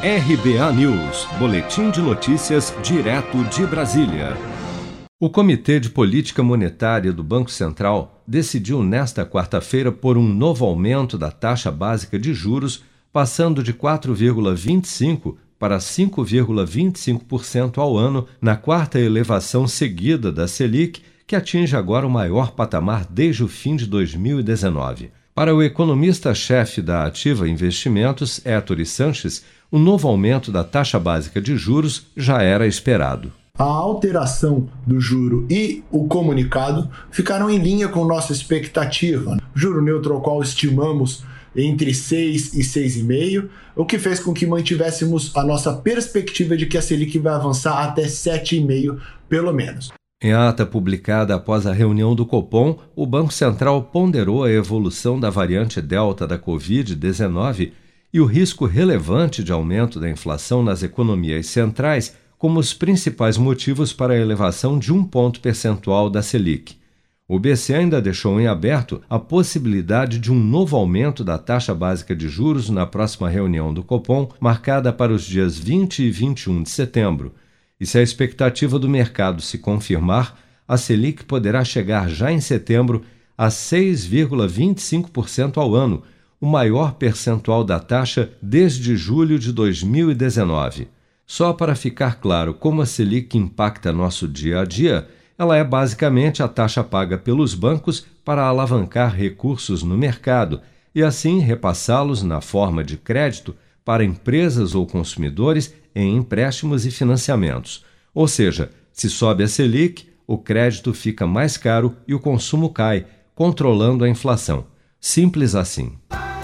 RBA News, Boletim de Notícias, direto de Brasília. O Comitê de Política Monetária do Banco Central decidiu nesta quarta-feira por um novo aumento da taxa básica de juros, passando de 4,25% para 5,25% ao ano, na quarta elevação seguida da Selic, que atinge agora o maior patamar desde o fim de 2019. Para o economista-chefe da Ativa Investimentos, Héctor Sanches, o novo aumento da taxa básica de juros já era esperado. A alteração do juro e o comunicado ficaram em linha com nossa expectativa. Juro neutro ao qual estimamos entre 6 e 6,5, o que fez com que mantivéssemos a nossa perspectiva de que a Selic vai avançar até 7,5 pelo menos. Em ata publicada após a reunião do Copom, o Banco Central ponderou a evolução da variante Delta da Covid-19 e o risco relevante de aumento da inflação nas economias centrais como os principais motivos para a elevação de um ponto percentual da Selic. O BC ainda deixou em aberto a possibilidade de um novo aumento da taxa básica de juros na próxima reunião do Copom, marcada para os dias 20 e 21 de setembro. E se a expectativa do mercado se confirmar, a Selic poderá chegar já em setembro a 6,25% ao ano o maior percentual da taxa desde julho de 2019. Só para ficar claro como a Selic impacta nosso dia a dia, ela é basicamente a taxa paga pelos bancos para alavancar recursos no mercado e assim repassá-los na forma de crédito para empresas ou consumidores em empréstimos e financiamentos. Ou seja, se sobe a Selic, o crédito fica mais caro e o consumo cai, controlando a inflação. Simples assim.